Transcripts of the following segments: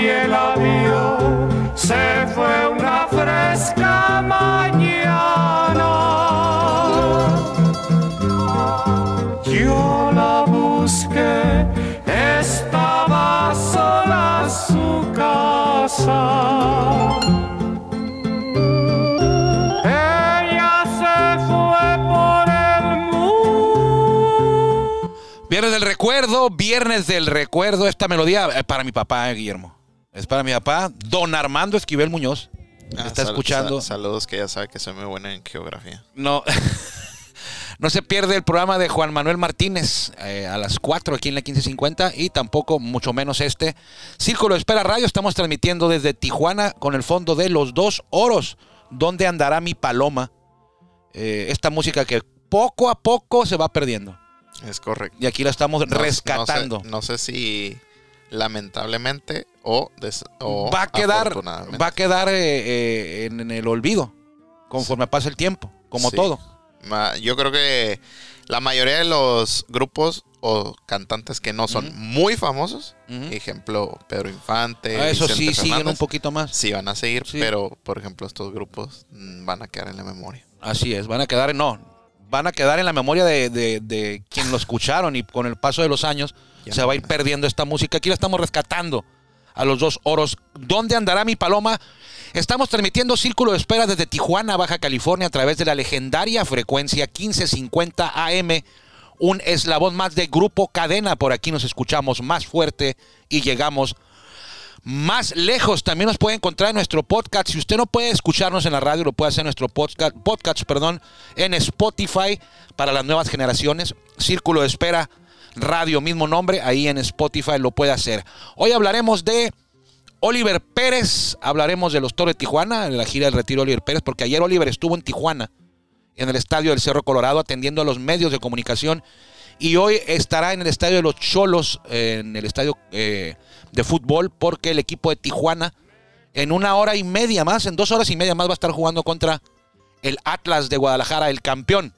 Nadie la vio, se fue una fresca mañana. Yo la busqué, estaba sola su casa. Ella se fue por el mundo. Viernes del recuerdo, viernes del recuerdo. Esta melodía es para mi papá, eh, Guillermo. Es para mi papá, don Armando Esquivel Muñoz. Ah, está sal- escuchando. sal- saludos que ya sabe que soy muy buena en geografía. No, no se pierde el programa de Juan Manuel Martínez eh, a las 4 aquí en la 1550 y tampoco, mucho menos este. Círculo de Espera Radio, estamos transmitiendo desde Tijuana con el fondo de Los Dos Oros. ¿Dónde andará mi paloma? Eh, esta música que poco a poco se va perdiendo. Es correcto. Y aquí la estamos No- rescatando. No sé, no sé si lamentablemente o, des- o va a quedar, va a quedar eh, eh, en, el olvido conforme pase el tiempo, como Sí. todo. Yo creo que la mayoría de los grupos o cantantes que no son muy famosos, ejemplo Pedro Infante, Ah, eso Vicente sí, siguen un poquito más. sí van a seguir, Sí. pero por ejemplo estos grupos van a quedar en la memoria. Así es, van a quedar, no, van a quedar en la memoria de, de, de quien lo escucharon y con el paso de los años Ya se no va a ir perdiendo esta música. Aquí la estamos rescatando a los dos oros. ¿Dónde andará mi paloma? Estamos transmitiendo Círculo de Espera desde Tijuana, Baja California, a través de la legendaria frecuencia 1550 AM. Un eslabón más de Grupo Cadena. Por aquí nos escuchamos más fuerte y llegamos más lejos. También nos puede encontrar en nuestro podcast. Si usted no puede escucharnos en la radio, lo puede hacer en nuestro podcast, podcast perdón, en Spotify para las nuevas generaciones. Círculo de Espera, radio, mismo nombre, ahí en Spotify lo puede hacer. Hoy hablaremos de Oliver Pérez, hablaremos de los Toros de Tijuana, en la gira del retiro de Oliver Pérez, porque ayer Oliver estuvo en Tijuana, en el estadio del Cerro Colorado, atendiendo a los medios de comunicación. Y hoy estará en el estadio de los Cholos, en el estadio eh, de fútbol, porque el equipo de Tijuana, en una hora y media más, en dos horas y media más, va a estar jugando contra el Atlas de Guadalajara, el campeón.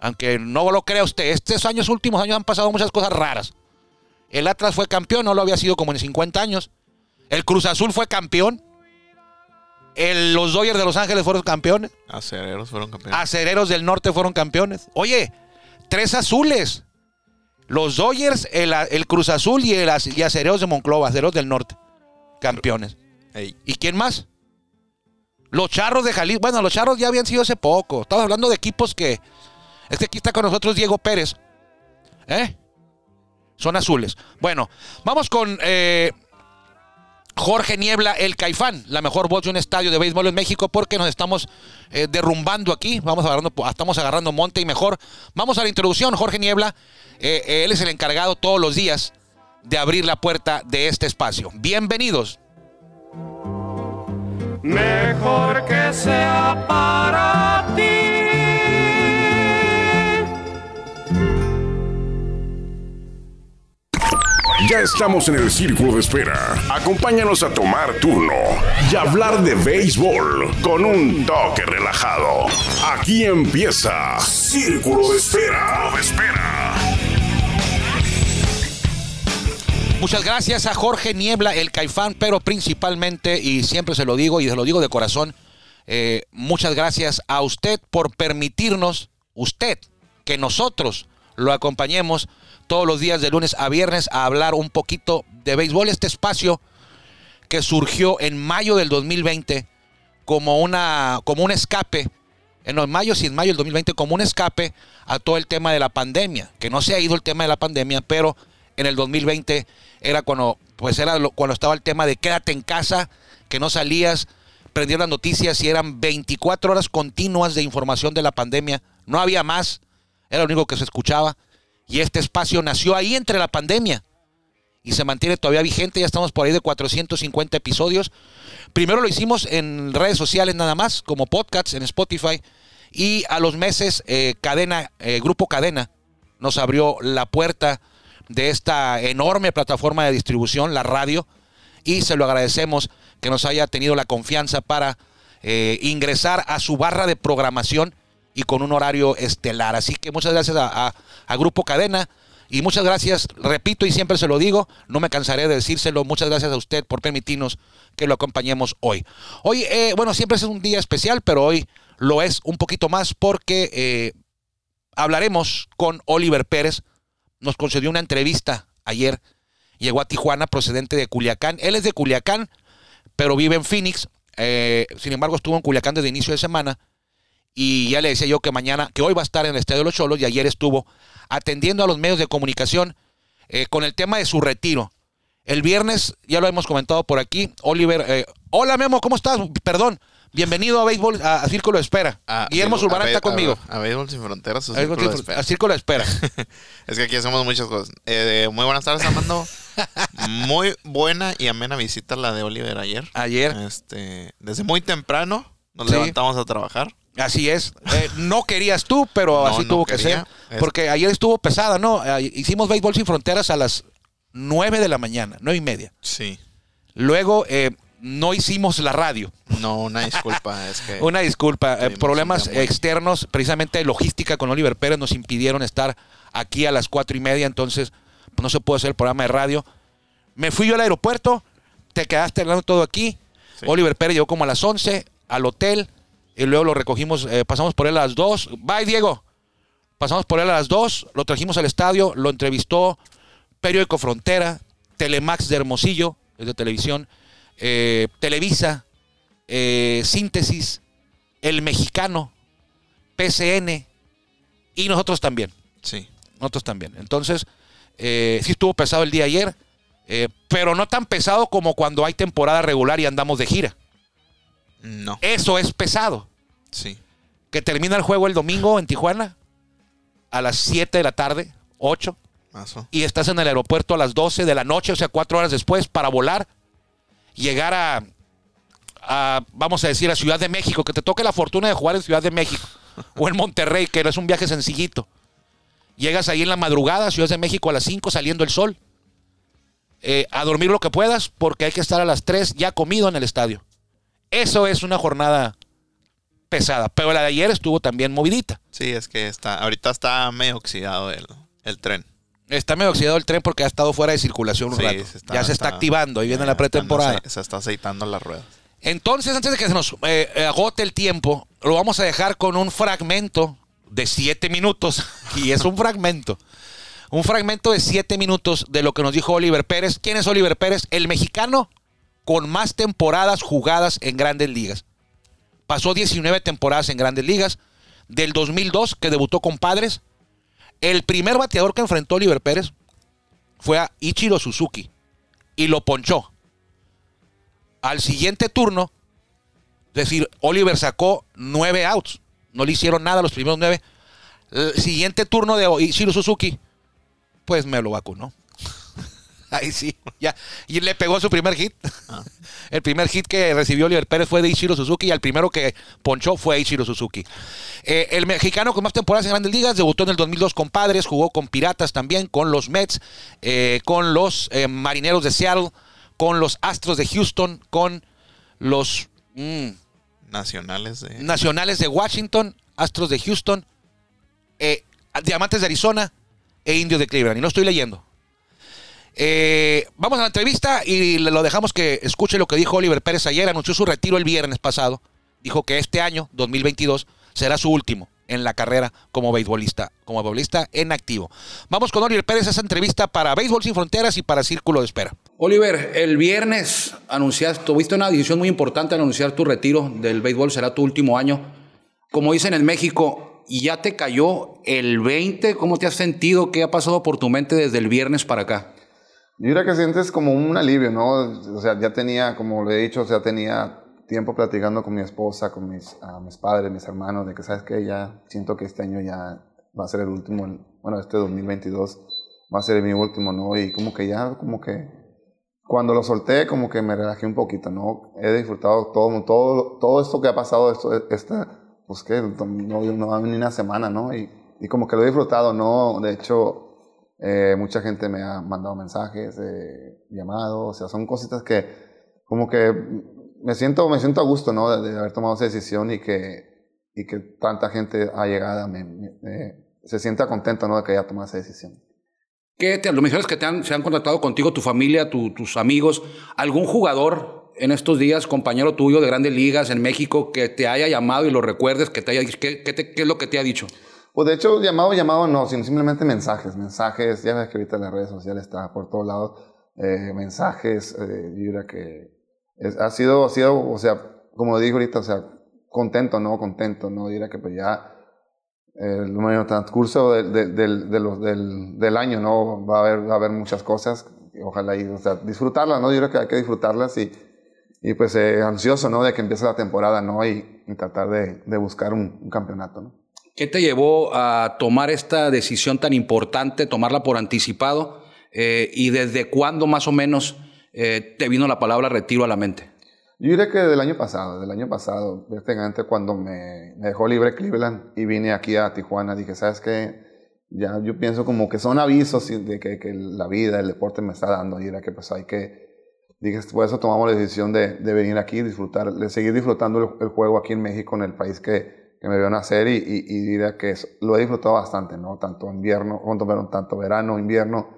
Aunque no lo crea usted, estos años últimos años han pasado muchas cosas raras. El Atlas fue campeón, no lo había sido como en 50 años. El Cruz Azul fue campeón. El- los Dodgers de Los Ángeles fueron campeones. Acereros fueron campeones. Acereros del Norte fueron campeones. Oye, tres azules. Los Dodgers, el, el Cruz Azul y, el, y Acereros de Monclova, Acereros del Norte. Campeones. ¿Y quién más? Los Charros de Jalisco. Bueno, los Charros ya habían sido hace poco. Estamos hablando de equipos que... Este aquí está con nosotros Diego Pérez. ¿Eh? Son azules. Bueno, vamos con eh, Jorge Niebla, el Caifán, la mejor voz de un estadio de béisbol en México, porque nos estamos eh, derrumbando aquí. Vamos agarrando, estamos agarrando monte y mejor. Vamos a la introducción. Jorge Niebla, eh, él es el encargado todos los días de abrir la puerta de este espacio. Bienvenidos. Mejor que sea para Ya estamos en el círculo de espera. Acompáñanos a tomar turno y hablar de béisbol con un toque relajado. Aquí empieza Círculo de Espera. de espera. Muchas gracias a Jorge Niebla, el Caifán, pero principalmente, y siempre se lo digo y se lo digo de corazón, eh, muchas gracias a usted por permitirnos, usted, que nosotros lo acompañemos todos los días de lunes a viernes a hablar un poquito de béisbol. Este espacio que surgió en mayo del 2020 como, una, como un escape, en no, en mayo, sí, en mayo del 2020, como un escape a todo el tema de la pandemia, que no se ha ido el tema de la pandemia, pero en el 2020 era cuando, pues era cuando estaba el tema de quédate en casa, que no salías, prendías las noticias y eran 24 horas continuas de información de la pandemia, no había más, era lo único que se escuchaba. Y este espacio nació ahí entre la pandemia y se mantiene todavía vigente. Ya estamos por ahí de 450 episodios. Primero lo hicimos en redes sociales nada más, como podcasts en Spotify. Y a los meses, eh, Cadena, eh, Grupo Cadena, nos abrió la puerta de esta enorme plataforma de distribución, la radio. Y se lo agradecemos que nos haya tenido la confianza para eh, ingresar a su barra de programación y con un horario estelar. Así que muchas gracias a, a- Grupo Cadena y muchas gracias, repito y siempre se lo digo, no me cansaré de decírselo, muchas gracias a usted por permitirnos que lo acompañemos hoy. Hoy, eh, bueno, siempre es un día especial, pero hoy lo es un poquito más porque eh, hablaremos con Oliver Pérez. Nos concedió una entrevista ayer. Llegó a Tijuana procedente de Culiacán. Él es de Culiacán, pero vive en Phoenix. Eh, sin embargo, estuvo en Culiacán desde inicio de semana. Y ya le decía yo que mañana, que hoy va a estar en el Estadio de los Cholos y ayer estuvo atendiendo a los medios de comunicación eh, con el tema de su retiro. El viernes, ya lo hemos comentado por aquí, Oliver. eh, hola Memo, ¿cómo estás? Perdón. Bienvenido a Béisbol, a, a Círculo de Espera. A- Guillermo a- Zulbarán está conmigo. A, Béisbol Sin Fronteras. o A Círculo de Círculo- Espera. a Círculo de Espera. Es que aquí hacemos muchas cosas. Eh, muy buenas tardes, Armando. muy buena y amena visita la de Oliver ayer. Ayer. Este, desde muy temprano nos Sí. levantamos a trabajar. Así es. Eh, no querías tú, pero No, así no tuvo que ser. Es- Porque ayer estuvo pesada, ¿no? Eh, hicimos Béisbol Sin Fronteras a las 9 de la mañana, nueve y media. Sí. Luego eh, no hicimos la radio. No, una disculpa. es que Una disculpa. eh, problemas externos, precisamente logística con Oliver Pérez nos impidieron estar aquí a las cuatro y media, entonces pues, no se pudo hacer el programa de radio. Me fui yo al aeropuerto, te quedaste hablando todo aquí. Sí. Oliver Pérez llegó como a las 11 al hotel y luego lo recogimos, eh, pasamos por él a las 2. Bye, Diego. Pasamos por él a las 2, lo trajimos al estadio, lo entrevistó Periódico Frontera, Telemax de Hermosillo, es de televisión, eh, Televisa, eh, Síntesis, El Mexicano, PCN y nosotros también. Sí. Nosotros también. Entonces, sí estuvo pesado el día ayer, pero no tan pesado como cuando hay temporada regular y andamos de gira. No. Eso es pesado. Sí. Que termina el juego el domingo en Tijuana a las 7 de la tarde, 8, Mazo. y estás en el aeropuerto a las 12 de la noche, o sea, cuatro horas después, para volar, llegar a, a, vamos a decir, a Ciudad de México, que te toque la fortuna de jugar en Ciudad de México, o en Monterrey, que es un viaje sencillito. Llegas ahí en la madrugada, a Ciudad de México, a las 5, saliendo el sol. Eh, a dormir lo que puedas, porque hay que estar a las 3 ya comido en el estadio. Eso es una jornada pesada, pero la de ayer estuvo también movidita. Sí, es que está, ahorita está medio oxidado el, el tren. Está medio oxidado el tren porque ha estado fuera de circulación un Sí, rato. se está- ya se está, está- activando, ahí viene la pretemporada. Se está aceitando las ruedas. Entonces, antes de que se nos eh, agote el tiempo, lo vamos a dejar con un fragmento de siete minutos. Y es un fragmento. Un fragmento de siete minutos de lo que nos dijo Oliver Pérez. ¿Quién es Oliver Pérez? El mexicano con más temporadas jugadas en grandes ligas. Pasó 19 temporadas en grandes ligas. Del 2002, que debutó con Padres. El primer bateador que enfrentó Oliver Pérez fue a Ichiro Suzuki. Y lo ponchó. Al siguiente turno, es decir, Oliver sacó nueve outs. No le hicieron nada los primeros nueve. El siguiente turno de Ichiro Suzuki, pues me lo vacunó. Ahí sí, ya. Y le pegó su primer hit. El primer hit que recibió Oliver Pérez fue de Ichiro Suzuki y el primero que ponchó fue Ichiro Suzuki. Eh, el mexicano con más temporadas en grandes ligas debutó en el 2002 con Padres, jugó con Piratas también, con los Mets, eh, con los eh, Marineros de Seattle, con los Astros de Houston, con los mm, Nacionales de. Nacionales de Washington, Astros de Houston, Diamantes de Arizona e Indios de Cleveland. Y no estoy leyendo. Eh, vamos a la entrevista y lo dejamos que escuche lo que dijo Oliver Pérez ayer. Anunció su retiro el viernes pasado. Dijo que este año, 2022, será su último en la carrera como beisbolista, como beisbolista en activo. Vamos con Oliver Pérez a esa entrevista para Béisbol Sin Fronteras y para Círculo de Espera. Oliver, el viernes anunciaste, tuviste una decisión muy importante anunciar tu retiro del béisbol, será tu último año. Como dicen en México, ¿y ya te cayó el 20? ¿Cómo te has sentido? ¿Qué ha pasado por tu mente desde el viernes para acá? Yo diría que sientes como un alivio, ¿no? O sea, ya tenía, como le he dicho, o sea, tenía tiempo platicando con mi esposa, con mis, a mis padres, mis hermanos, de que, ¿sabes qué? Ya siento que este año ya va a ser el último, el- bueno, este 2022 va a ser mi último, ¿no? Y como que ya, como que, cuando lo solté, como que me relajé un poquito, ¿no? He disfrutado todo, todo, todo esto que ha pasado, esto, esta, pues que no, no va ni una semana, ¿no? Y, y como que lo he disfrutado, ¿no? De hecho, eh, mucha gente me ha mandado mensajes, eh, llamados, o sea, son cositas que como que me siento, me siento a gusto, ¿no? De, de haber tomado esa decisión y que, y que tanta gente ha llegado, me, me- se sienta contento ¿no? de que haya tomado esa decisión. ¿Qué te, lo mencionas que te han, se han contactado contigo, tu familia, tu- tus amigos, algún jugador en estos días, compañero tuyo de grandes ligas en México, que te haya llamado y lo recuerdes, que te haya ¿qué, qué te- qué es lo que te ha dicho? Pues de hecho, llamado, llamado no, sino simplemente mensajes, mensajes, ya ves que ahorita las redes sociales está por todos lados, eh, mensajes, eh, diría que es- ha sido, ha sido, o sea, como digo ahorita, o sea, contento, ¿no? Contento, ¿no? Diría que pues ya el transcurso del, del, de los- del, del año, ¿no? Va a haber, va a haber muchas cosas, ojalá y, o sea, disfrutarlas, ¿no? Yo creo que hay que disfrutarlas y, y pues eh, ansioso, ¿no? De que empiece la temporada, ¿no? Y, y tratar de, de buscar un, un campeonato, ¿no? ¿Qué te llevó a tomar esta decisión tan importante, tomarla por anticipado? Eh, ¿Y desde cuándo más o menos eh, te vino la palabra retiro a la mente? Yo diría que del año pasado, del año pasado, prácticamente cuando me, dejó libre Cleveland y vine aquí a Tijuana, dije, ¿sabes qué? Ya yo pienso como que son avisos de que, que la vida, el deporte me está dando y era que pues hay que, dije, por eso tomamos la decisión de, de venir aquí, disfrutar, de seguir disfrutando el, el juego aquí en México, en el país que, que me vio nacer y, y, y diría que es- lo he disfrutado bastante, ¿no? Tanto invierno, tanto, verano, tanto verano, invierno,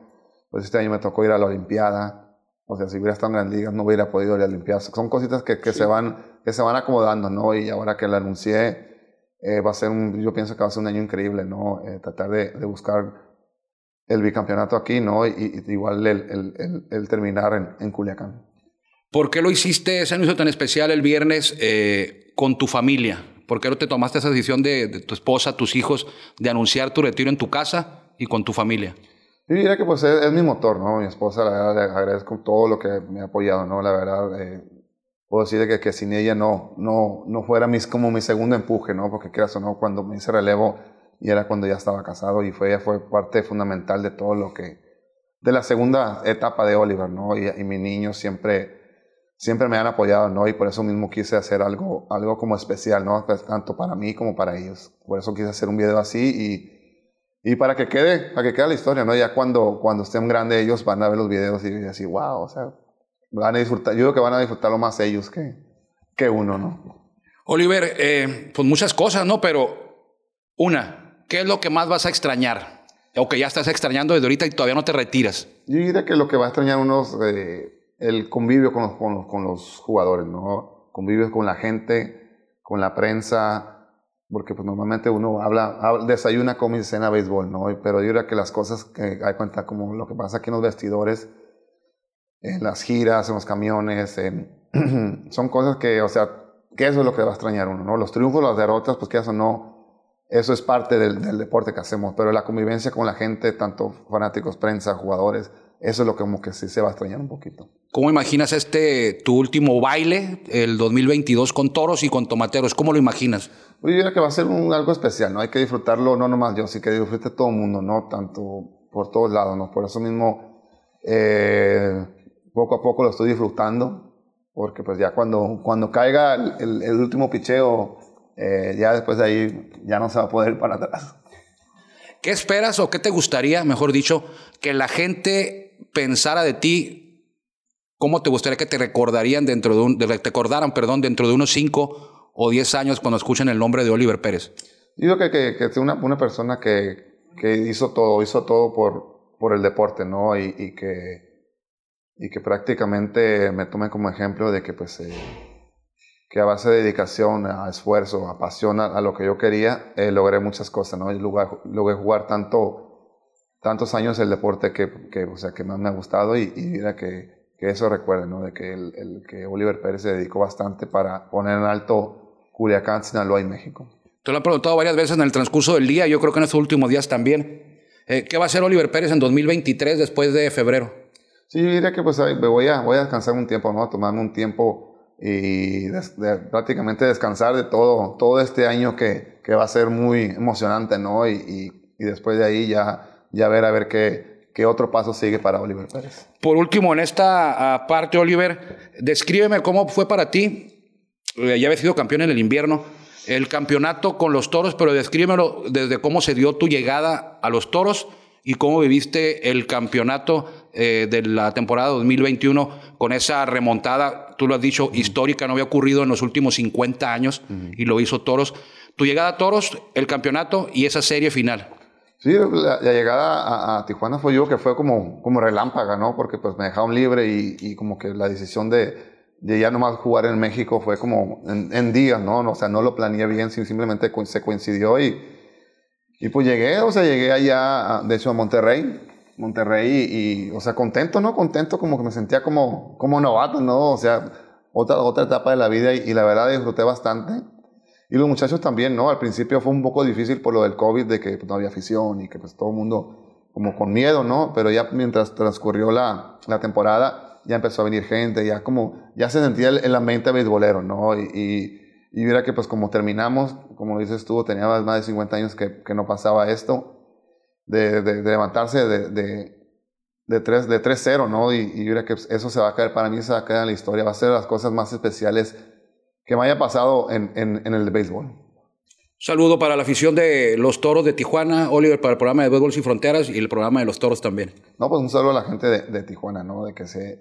pues este año me tocó ir a la Olimpiada, o sea, si hubiera estado en las ligas no hubiera podido ir a Olimpiadas. Son cositas que, que se, van, que se van acomodando, ¿no? Y ahora que la anuncié, eh, va a ser un, yo pienso que va a ser un año increíble, ¿no? Eh, tratar de, de buscar el bicampeonato aquí, ¿no? Y, y igual el, el, el- el terminar en, en Culiacán. ¿Por qué lo hiciste ese anuncio tan especial el viernes eh, con tu familia? ¿Por qué no te tomaste esa decisión de, tu esposa, tus hijos, de anunciar tu retiro en tu casa y con tu familia? Yo que pues es, es mi motor, ¿no? Mi esposa, la verdad, le agradezco todo lo que me ha apoyado, ¿no? La verdad, eh, puedo decir que, sin ella no, no, no fuera mis, como mi segundo empuje, ¿no? Porque quieras o no, cuando me hice relevo y era cuando ya estaba casado y fue, ella fue parte fundamental de todo lo que, de la segunda etapa de Oliver, ¿no? Y, y mis niños siempre, siempre me han apoyado, ¿no? Y por eso mismo quise hacer algo, algo como especial, ¿no? Tanto para mí como para ellos. Por eso quise hacer un video así y y para que quede, para que quede la historia, ¿no? Ya cuando, cuando estén grandes ellos van a ver los videos y decir, wow, o sea, van a disfrutar, yo creo que van a disfrutarlo más ellos que, que uno, ¿no? Oliver, eh, pues muchas cosas, ¿no? Pero una, ¿qué es lo que más vas a extrañar? O que ya estás extrañando desde ahorita y todavía no te retiras. Yo diría que lo que va a extrañar uno es eh, el convivio con los, con, los, con los jugadores, ¿no? Convivio con la gente, con la prensa, porque pues normalmente uno habla, desayuna, come y cena béisbol, ¿no? Pero yo diría que las cosas que hay cuenta, como lo que pasa aquí en los vestidores, en las giras, en los camiones, son cosas que, o sea, que eso es lo que va a extrañar uno, ¿no? Los triunfos, las derrotas, pues que eso no, eso es parte del deporte que hacemos, pero la convivencia con la gente, tanto fanáticos, prensa, jugadores, eso es lo que como que sí se va a extrañar un poquito. ¿Cómo imaginas este, tu último baile, el 2022, con toros y con tomateros? ¿Cómo lo imaginas? Yo diría que va a ser un, algo especial, ¿no? Hay que disfrutarlo, no nomás yo, sí que disfrute todo el mundo, ¿no? Tanto por todos lados, ¿no? Por eso mismo, eh, poco a poco lo estoy disfrutando, porque pues ya cuando, cuando caiga el, el- el último picheo, eh, ya después de ahí ya no se va a poder ir para atrás. ¿Qué esperas o qué te gustaría, mejor dicho, que la gente pensara de ti? ¿Cómo te gustaría que te recordarían dentro de un, te recordaran, perdón, dentro de unos 5 o 10 años cuando escuchen el nombre de Oliver Pérez? Yo creo que, que, es una, una persona que, que hizo todo, hizo todo por, por el deporte, ¿no? Y, y que, y que prácticamente me tome como ejemplo de que, pues, eh, que a base de dedicación, a esfuerzo, a pasión a, a lo que yo quería, eh, logré muchas cosas, ¿no? Logré jugar tanto, tantos años el deporte que, que, o sea, que más me ha gustado y, y mira que, que eso recuerde, ¿no? De que, el, el- que Oliver Pérez se dedicó bastante para poner en alto Culiacán, Sinaloa y México. Te lo han preguntado varias veces en el transcurso del día, yo creo que en estos últimos días también. Eh, ¿Qué va a hacer Oliver Pérez en 2023 después de febrero? Sí, yo diría que pues me voy a, voy a descansar un tiempo, ¿no? A tomarme un tiempo y des- de- prácticamente descansar de todo, todo este año que, que va a ser muy emocionante, ¿no? Y, y- y después de ahí ya, ya ver a ver qué, qué otro paso sigue para Oliver Pérez. Por último, en esta ah, parte, Oliver, descríbeme cómo fue para ti. eh, ya habías sido campeón en el invierno, el campeonato con los toros, pero descríbemelo desde cómo se dio tu llegada a los toros y cómo viviste el campeonato eh, de la temporada 2021 con esa remontada, tú lo has dicho, histórica, no había ocurrido en los últimos 50 años y lo hizo toros. Tu llegada a Toros, el campeonato y esa serie final. Sí, la, llegada a, Tijuana fue yo que fue como, como relámpaga, ¿no? Porque pues me dejaron libre y, como que la decisión de, de ya nomás jugar en México fue como en, días, ¿no? O sea, no lo planeé bien, sim- simplemente se coincidió y, y pues llegué, o sea, llegué allá, de hecho, a Monterrey. Monterrey y, o sea, contento, ¿no? Contento, como que me sentía como, como novato, ¿no? O sea, otra, otra etapa de la vida y la verdad disfruté bastante. Y los muchachos también, ¿no? Al principio fue un poco difícil por lo del COVID, de que pues, no había afición y que pues todo el mundo como con miedo, ¿no? Pero ya mientras transcurrió la, la temporada, ya empezó a venir gente, ya como, ya se sentía el, el ambiente beisbolero, ¿no? Y, y, y mira que pues como terminamos, como dices tú, tenía más de 50 años que, que no pasaba esto, de, de, de levantarse de, de, de 3 de 3-0, ¿no? Y, y mira que pues, eso se va a caer, para mí se va a quedar en la historia, va a ser las cosas más especiales que me haya pasado en, en, en el béisbol. Saludo para la afición de los Toros de Tijuana, Oliver para el programa de Béisbol Sin Fronteras y el programa de los Toros también. No, pues un saludo a la gente de, de Tijuana, ¿no? De que, se,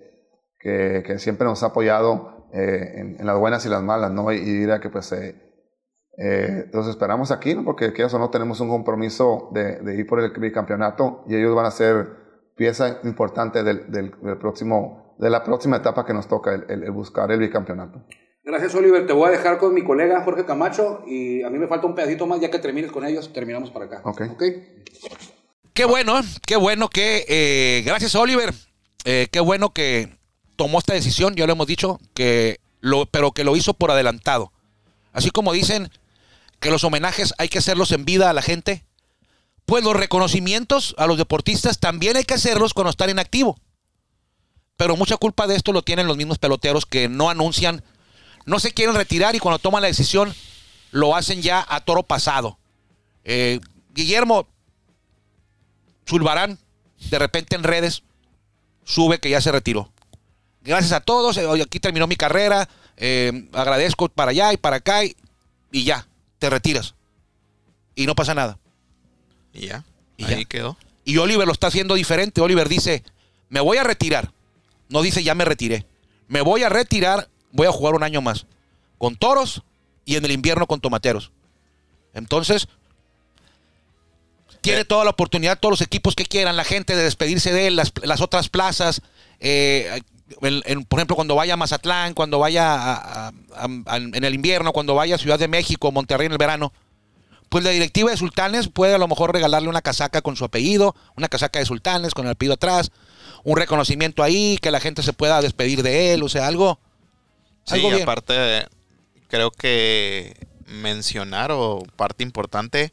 que, que siempre nos ha apoyado eh, en, en las buenas y las malas, ¿no? Y, y dirá que pues eh, eh, los esperamos aquí, ¿no? Porque quieras o no tenemos un compromiso de, de ir por el bicampeonato y ellos van a ser pieza importante del, del, del próximo, de la próxima etapa que nos toca, el, el- el buscar el bicampeonato. Gracias, Oliver. Te voy a dejar con mi colega Jorge Camacho y a mí me falta un pedacito más. Ya que termines con ellos, terminamos para acá. Ok. Qué bueno, qué bueno que, eh, gracias Oliver, eh, qué bueno que tomó esta decisión, ya lo hemos dicho, que lo, pero que lo hizo por adelantado. Así como dicen que los homenajes hay que hacerlos en vida a la gente, pues los reconocimientos a los deportistas también hay que hacerlos cuando están en activo. Pero mucha culpa de esto lo tienen los mismos peloteros que no anuncian, no se quieren retirar y cuando toman la decisión lo hacen ya a toro pasado. Eh, Guillermo, Zulbarán, de repente en redes, sube que ya se retiró. Gracias a todos, eh, hoy aquí terminó mi carrera, eh, agradezco para allá y para acá y, y ya, te retiras. Y no pasa nada. Y ya. Y ahí ya. quedó. Y Oliver lo está haciendo diferente. Oliver dice, me voy a retirar. No dice, ya me retiré. Me voy a retirar, voy a jugar un año más. Con toros y en el invierno con tomateros. Entonces, tiene Eh. toda la oportunidad, todos los equipos que quieran, la gente de despedirse de él, las, las otras plazas. eh, en- en- por ejemplo, cuando vaya a Mazatlán, cuando vaya a- a- a- a- en el invierno, cuando vaya a Ciudad de México, Monterrey en el verano pues la directiva de Sultanes puede a lo mejor regalarle una casaca con su apellido, una casaca de Sultanes con el apellido atrás, un reconocimiento ahí, que la gente se pueda despedir de él, o sea, algo. Sí, bien. aparte, creo que mencionar o parte importante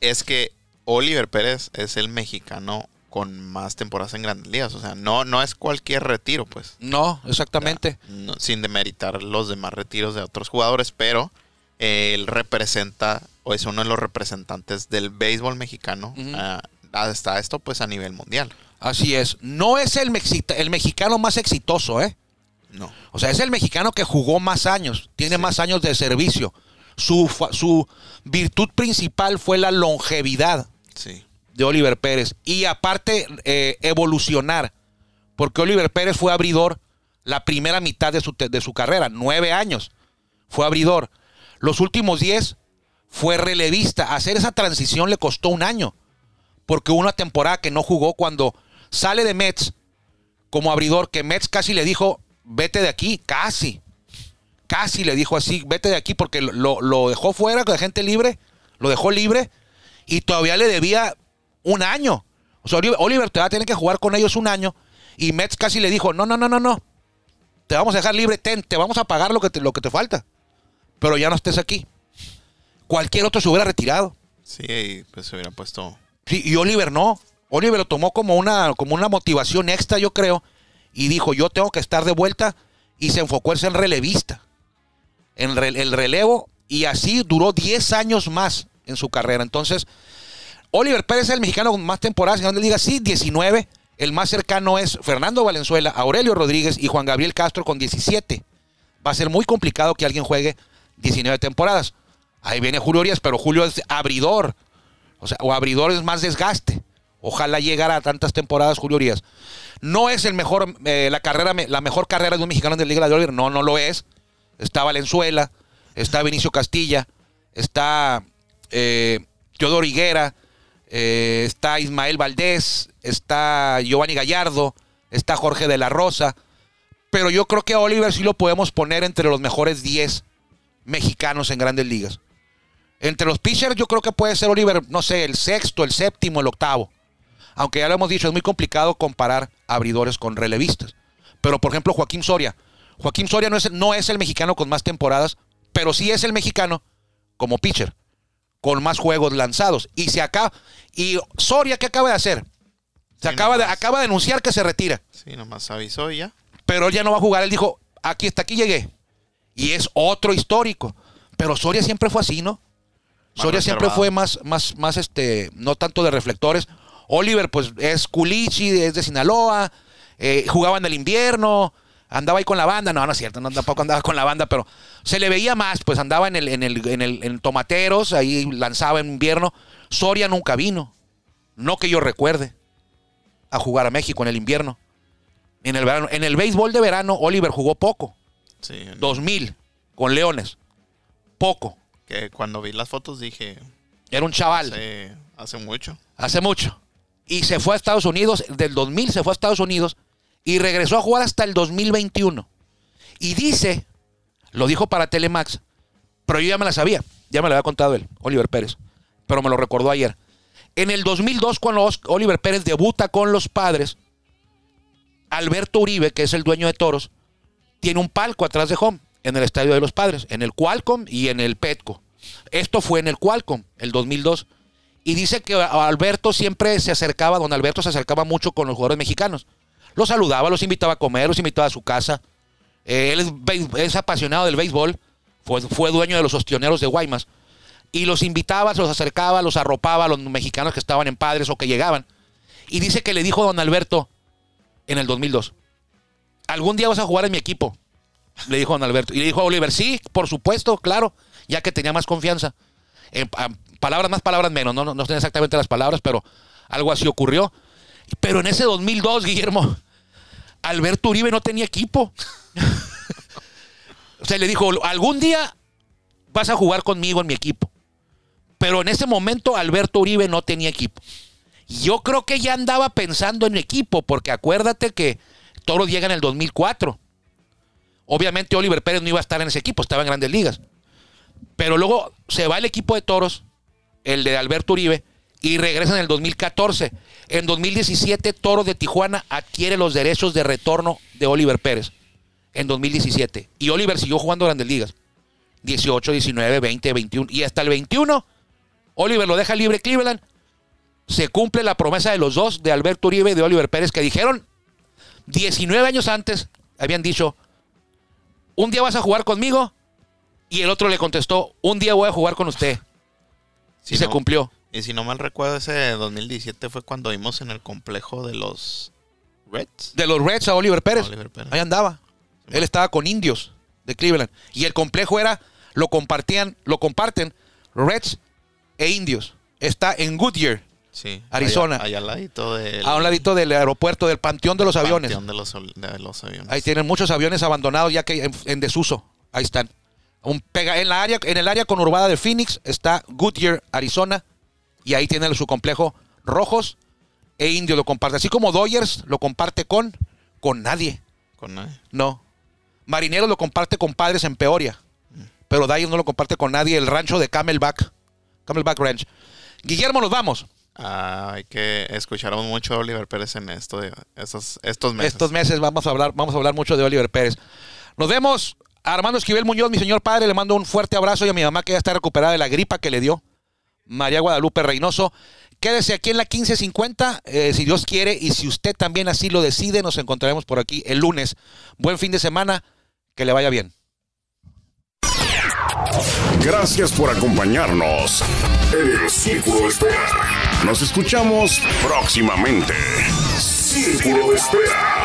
es que Oliver Pérez es el mexicano con más temporadas en grandes ligas. O sea, no, no es cualquier retiro, pues. No, exactamente. No- sin demeritar los demás retiros de otros jugadores, pero eh, él representa o es uno de los representantes del béisbol mexicano Ujú. ah, hasta esto pues a nivel mundial. Así es. No es el, el mexicano más exitoso, ¿eh? No. O sea, es el mexicano que jugó más años, tiene Sí. más años de servicio. Su, su virtud principal fue la longevidad. Sí. de Oliver Pérez. Y aparte, eh, evolucionar. Porque Oliver Pérez fue abridor la primera mitad de su, de su carrera, nueve años. Fue abridor. Los últimos diez fue relevista. Hacer esa transición le costó un año. Porque una temporada que no jugó cuando sale de Mets como abridor, que Mets casi le dijo, vete de aquí, casi. Casi le dijo así, vete de aquí porque lo, lo dejó fuera con la gente libre, lo dejó libre y todavía le debía un año. O sea, Oliver, Oliver todavía tiene que jugar con ellos un año y Mets casi le dijo, no, no, no, no, no, te vamos a dejar libre, ten, te vamos a pagar lo que te, lo que te falta, pero ya no estés aquí. Cualquier otro se hubiera retirado. Sí, pues se hubiera puesto. Sí, y Oliver no. Oliver lo tomó como una, como una motivación extra, yo creo, y dijo, yo tengo que estar de vuelta, y se enfocó en relevista, en el relevo, y así duró 10 años más en su carrera. Entonces, Oliver Pérez es el mexicano con más temporadas en donde diga, sí, 19. El más cercano es Fernando Valenzuela, Aurelio Rodríguez y Juan Gabriel Castro con 17. Va a ser muy complicado que alguien juegue 19 temporadas. Ahí viene Julio Urias, pero Julio es abridor. O sea, o abridor es más desgaste. Ojalá llegara a tantas temporadas Julio Urias. No es el mejor, eh, la carrera, la mejor carrera de un mexicano de la Liga de Oliver. No, no lo es. Está Valenzuela, está Vinicio Castilla, está eh, Teodoro Higuera, eh, está Ismael Valdés, está Giovanni Gallardo, está Jorge de la Rosa. Pero yo creo que a Oliver sí lo podemos poner entre los mejores 10 mexicanos en grandes ligas. Entre los pitchers yo creo que puede ser Oliver, no sé, el sexto, el séptimo, el octavo. Aunque ya lo hemos dicho, es muy complicado comparar abridores con relevistas. Pero por ejemplo, Joaquín Soria. Joaquín Soria no es, no es el mexicano con más temporadas, pero sí es el mexicano como pitcher, con más juegos lanzados. Y se acaba. Y Soria, ¿qué acaba de hacer? Se Sí, acaba, de, acaba de anunciar que se retira. Sí, nomás avisó ya. Pero él ya no va a jugar. Él dijo, aquí hasta aquí llegué. Y es otro histórico. Pero Soria siempre fue así, ¿no? Soria siempre fue más, más, más, este, no tanto de reflectores. Oliver, pues, es culichi, es de Sinaloa, eh, jugaba en el invierno, andaba ahí con la banda. No, no es cierto, no, tampoco andaba con la banda, pero se le veía más, pues andaba en el, en el, en el en tomateros, ahí lanzaba en invierno. Soria nunca vino, no que yo recuerde, a jugar a México en el invierno. En el verano, en el béisbol de verano, Oliver jugó poco, Sí. 2000, con Leones, poco. Que cuando vi las fotos dije, Era un chaval. hace, hace mucho. hace mucho. Y se fue a Estados Unidos, del 2000 se fue a Estados Unidos y regresó a jugar hasta el 2021. Y dice, lo dijo para Telemax, pero yo ya me la sabía, ya me la había contado él, Oliver Pérez, pero me lo recordó ayer. En el 2002, cuando Oliver Pérez debuta con los padres, Alberto Uribe, que es el dueño de Toros, tiene un palco atrás de home en el estadio de los padres, en el Qualcomm y en el Petco. Esto fue en el Qualcomm, el 2002. Y dice que Alberto siempre se acercaba, don Alberto se acercaba mucho con los jugadores mexicanos. Los saludaba, los invitaba a comer, los invitaba a su casa. Eh, él es, apasionado del béisbol, fue, fue dueño de los ostioneros de Guaymas. Y los invitaba, se los acercaba, los arropaba a los mexicanos que estaban en padres o que llegaban. Y dice que le dijo a don Alberto en el 2002, algún día vas a jugar en mi equipo, le dijo don Alberto. Y le dijo a Oliver, sí, por supuesto, claro, ya que tenía más confianza. A- palabras más, palabras menos, no, sé exactamente las palabras, pero algo así ocurrió. Pero en ese 2002, Guillermo, Alberto Uribe no tenía equipo. o sea, le dijo, algún día vas a jugar conmigo en mi equipo. Pero en ese momento Alberto Uribe no tenía equipo. Yo creo que ya andaba pensando en equipo, porque acuérdate que Toros llega en el 2004. Obviamente Oliver Pérez no iba a estar en ese equipo, estaba en grandes ligas. Pero luego se va el equipo de Toros, el de Alberto Uribe, y regresa en el 2014. En 2017, Toros de Tijuana adquiere los derechos de retorno de Oliver Pérez. En 2017. Y Oliver siguió jugando grandes ligas. 18, 19, 20, 21. Y hasta el 21, Oliver lo deja libre Cleveland. Se cumple la promesa de los dos, de Alberto Uribe y de Oliver Pérez, que dijeron 19 años antes, habían dicho, un día vas a jugar conmigo. Y el otro le contestó, un día voy a jugar con usted. Si y se cumplió. Y si no mal recuerdo, ese 2017 fue cuando vimos en el complejo de los Reds. De los Reds a Oliver Pérez. Oliver Pérez. Ahí andaba. Él estaba con indios de Cleveland. Y el complejo era, lo compartían, lo comparten Reds e indios. Está en Goodyear, Sí. Arizona. Allá, allá al ladito del a un ladito del aeropuerto, del panteón de los aviones. panteón de los, de los aviones. Ahí tienen muchos aviones abandonados ya que en, en desuso. Ahí están. Un pega, en, la área, en el área conurbada de Phoenix está Goodyear, Arizona. Y ahí tienen su complejo Rojos e Indios lo comparte. Así como Dodgers lo comparte con, con nadie. Con nadie. No. Marineros lo comparte con padres en Peoria. Pero Dodgers no lo comparte con nadie. El rancho de Camelback. Camelback Ranch. Guillermo, nos vamos. Ah, hay que escuchar mucho a Oliver Pérez en esto de estos, estos meses. Estos meses vamos a hablar, vamos a hablar mucho de Oliver Pérez. Nos vemos. Armando Esquivel Muñoz, mi señor padre, le mando un fuerte abrazo y a mi mamá que ya está recuperada de la gripa que le dio. María Guadalupe Reynoso. Quédese aquí en la 1550, eh, si Dios quiere, y si usted también así lo decide, nos encontraremos por aquí el lunes. Buen fin de semana, que le vaya bien. Gracias por acompañarnos en el Círculo Espera. Nos escuchamos próximamente. Círculo Espera.